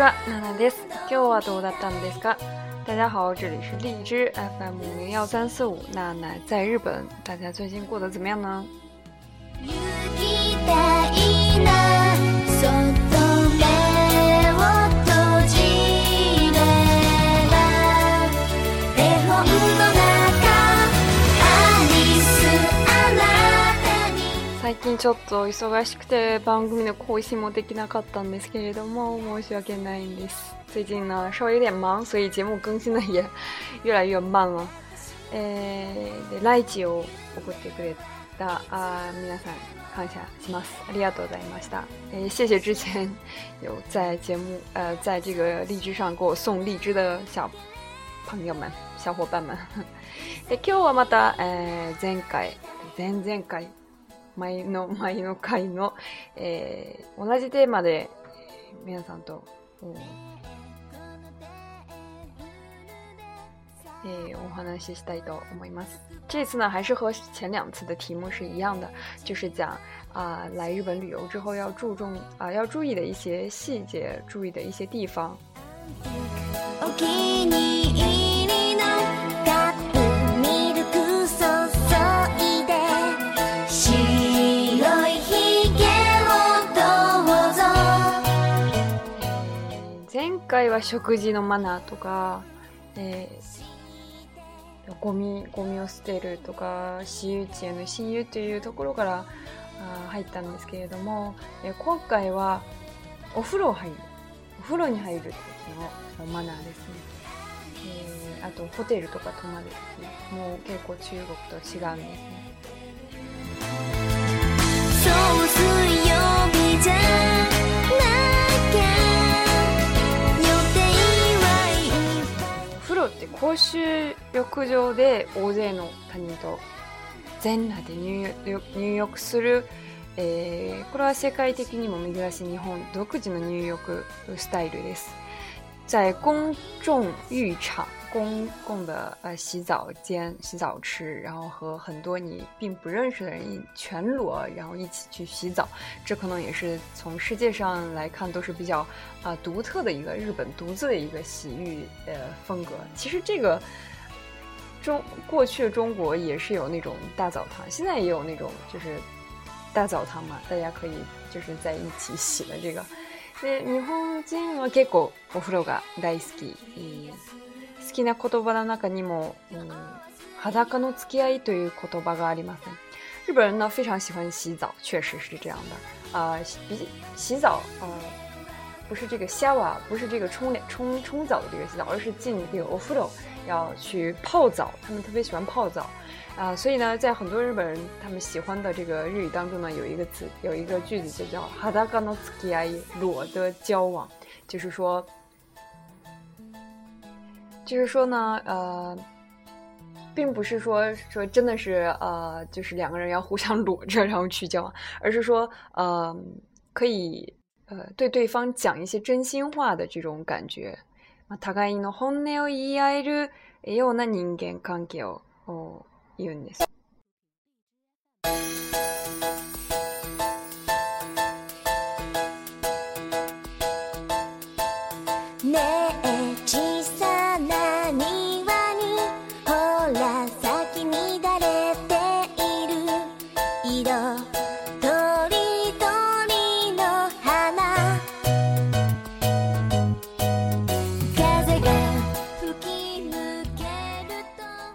今日はどうだったんですか大家好，这里是荔枝 FM 零幺三四五，娜娜在日本。大家最近过得怎么样呢？最近ちょっと忙しくて番組の更新もできなかったんですけれども申し訳ないんです最近呢稍微有点忙所以节目更新的也越来越慢了えー、でライチを送ってくれたあ皆さん感謝します。ありがとうございました。えー、谢谢之前有在节目 呃在这个荔枝上给我送荔枝的小朋友们、小伙伴们。で今日はまた、えー、前回、前々回前の前の回の、えー、同じテーマで皆さんと、えー、お話ししたいと思います。这次呢，还是和前两次的题目是一样的，就是讲啊、呃，来日本旅游之后要注重啊、呃，要注意的一些细节，注意的一些地方。回は食事のマナーとか、えー、ゴミ、ゴミを捨てるとか、私有地への親友というところからあ入ったんですけれども、えー、今回はお風呂入る。お風呂に入る時のマナーですね。えー、あとホテルとか泊まる時もう結構中国と違うんですね。ロって公衆浴場で大勢の他人と全裸で入浴する、えー、これは世界的にも珍しい日本独自の入浴スタイルです。在公众浴公共的呃洗澡间、洗澡池，然后和很多你并不认识的人全裸，然后一起去洗澡，这可能也是从世界上来看都是比较啊独特的一个日本独自的一个洗浴呃风格。其实这个中过去的中国也是有那种大澡堂，现在也有那种就是大澡堂嘛，大家可以就是在一起洗的这个。ね日本人は結構お風呂が大好き。好きな言葉の中にも、うん、裸の付き合いという言葉がありまん。日本人呢非常喜欢洗澡，确实是这样的。啊，洗洗澡，嗯，不是这个 shower，不是这个冲冲冲澡的这个洗澡，而是进这个お風呂要去泡澡。他们特别喜欢泡澡啊，所以呢，在很多日本人他们喜欢的这个日语当中呢，有一个词，有一个句子就叫裸の付き合い，裸的交往，就是说。就是说呢，呃，并不是说说真的是呃，就是两个人要互相裸着然后去交，往，而是说呃，可以呃对对方讲一些真心话的这种感觉。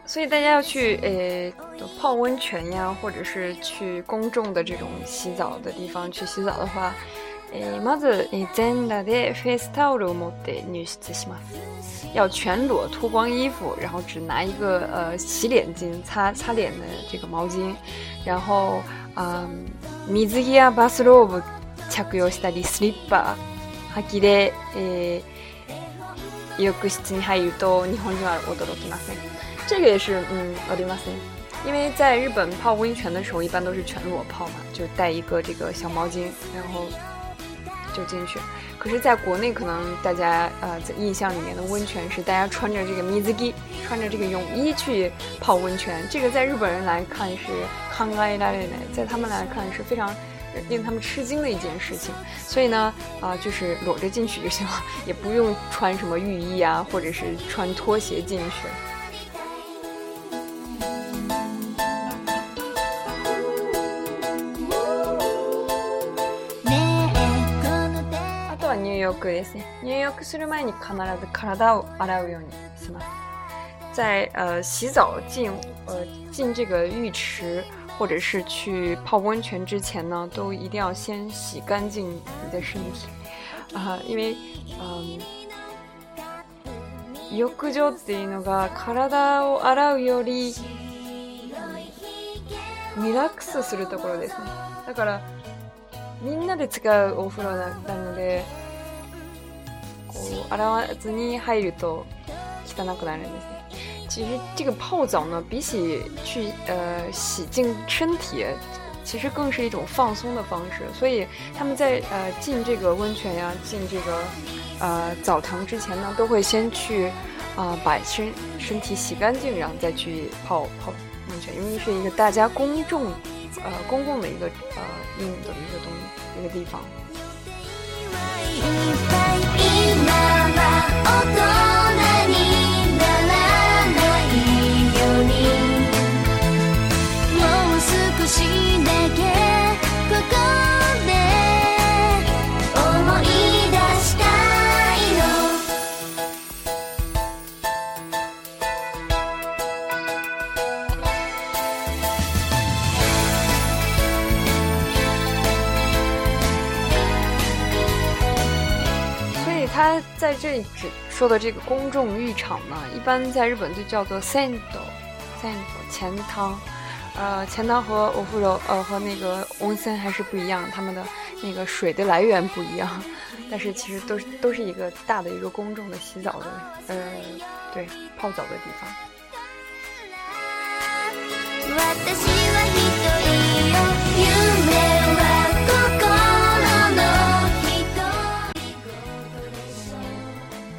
所以大家要去呃泡温泉呀，或者是去公众的这种洗澡的地方去洗澡的话。まず全裸でフェスタオルを持って入室します。要全裸脱光衣服，然后只拿一个呃洗脸巾擦擦脸的这个毛巾，然后啊，水やバスルーム着ぐしたりスリッパ履きで浴室に入ると日本には驚きません。着ぐよしゅありますね。因为在日本泡温泉的时候，一般都是全裸泡嘛，就带一个这个小毛巾，然后。就进去，可是，在国内可能大家呃在印象里面的温泉是大家穿着这个 mizuki，穿着这个泳衣去泡温泉，这个在日本人来看是 c o n g a t l a t n 在他们来看是非常令他们吃惊的一件事情，所以呢，啊，就是裸着进去就行了，也不用穿什么浴衣啊，或者是穿拖鞋进去。浴ですね。入浴する前に必ず体を洗うようにします。在呃洗澡进呃进这个浴池或者是去泡温泉之前呢，都一定要先洗干净你的身体啊、呃，因为嗯、浴場っていうのが体を洗うより、リラックスするところですね。だからみんなで使うお風呂なので。入其实这个泡澡呢，比起去呃洗净身体，其实更是一种放松的方式。所以他们在呃进这个温泉呀、进这个呃澡堂之前呢，都会先去啊把身身体洗干净，然后再去泡泡温泉，因为是一个大家公众呃公共的一个呃用的一个东一个地方。I'm done. 这只说的这个公众浴场呢，一般在日本就叫做 “sendo”，sendo 钱汤。呃，钱汤和欧服柔呃和那个温森还是不一样，他们的那个水的来源不一样。但是其实都是都是一个大的一个公众的洗澡的，呃，对，泡澡的地方。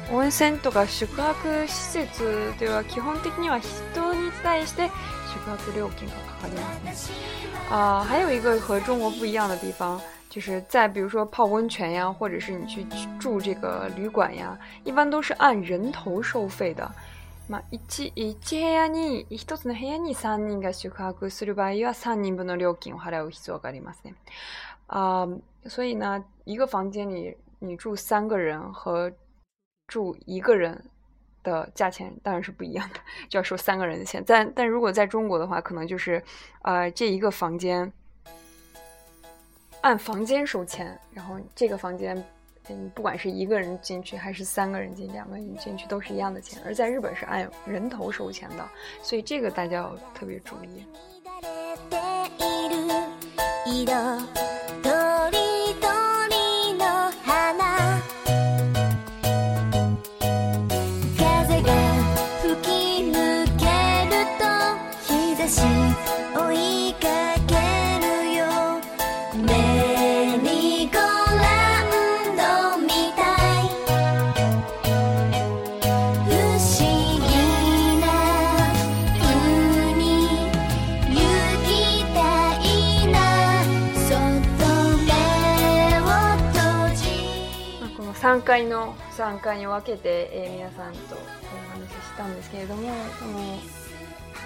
温泉とか宿泊施設というのは基本的には人に対して宿泊料金がかかりますね。啊，还有一个和中国不一样的地方，就是在比如说泡温泉呀，或者是你去住这个旅馆呀，一般都是按人头收费的。ま一一部屋に一つの部屋に三人が宿泊する場合は三人分の料金を払う必要がありますね。啊，所以呢，一个房间里你住三个人和住一个人的价钱当然是不一样的，就要收三个人的钱。但但如果在中国的话，可能就是，呃，这一个房间按房间收钱，然后这个房间，嗯，不管是一个人进去还是三个人进、两个人进去都是一样的钱。而在日本是按人头收钱的，所以这个大家要特别注意。回の3回に分けて、えー、皆さんとお話ししたんですけれどもその、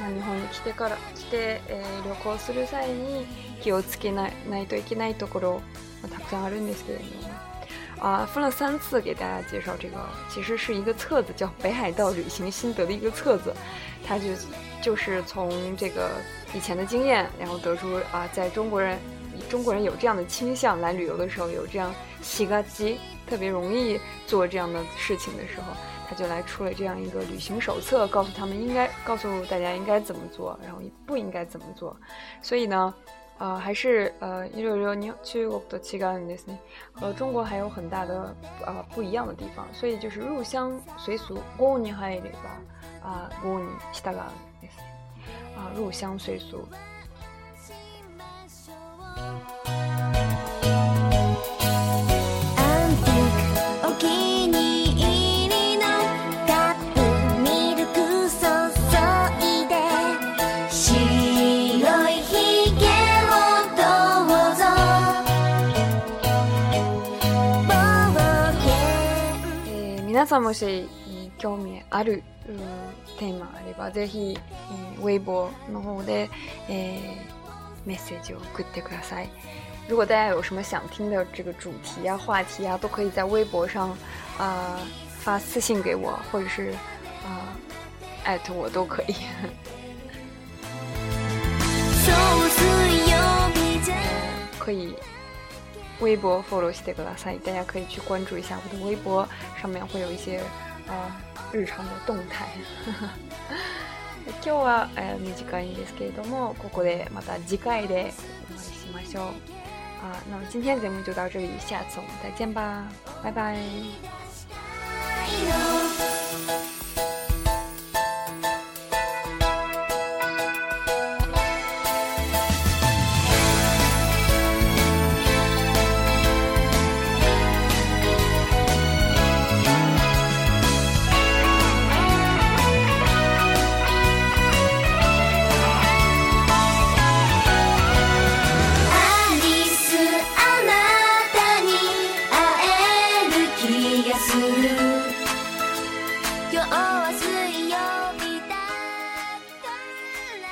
まあ、日本に来てから来て、えー、旅行する際に気をつけないといけないところ、まあ、たくさんあるんですけれども。啊，分了三次给大家介绍这个，其实是一个册子，叫《北海道旅行心得》的一个册子，它就就是从这个以前的经验，然后得出啊，在中国人中国人有这样的倾向，来旅游的时候有这样洗个机，特别容易做这样的事情的时候，他就来出了这样一个旅行手册，告诉他们应该告诉大家应该怎么做，然后不应该怎么做。所以呢，呃，还是呃，一六六，你去我不多西的斯和中国还有很大的呃不一样的地方。所以就是入乡随俗，锅尼海里吧，啊锅尼西达拉的啊入乡随俗。大家もし興味あるテーマあれば、ぜひ微博の方でメッセージを送ってください。如果大家有什么想听的这个主题啊、话题啊，都可以在微博上啊发私信给我，或者是啊艾特我都可以。可以。微博 follow 西德格拉萨，大家可以去关注一下我的微博，上面会有一些呃日常的动态。今日は短いんですけれども、ここでまた次回でお会いしましょう。あの、今天全部にとお送りした、それ再见吧，拜拜。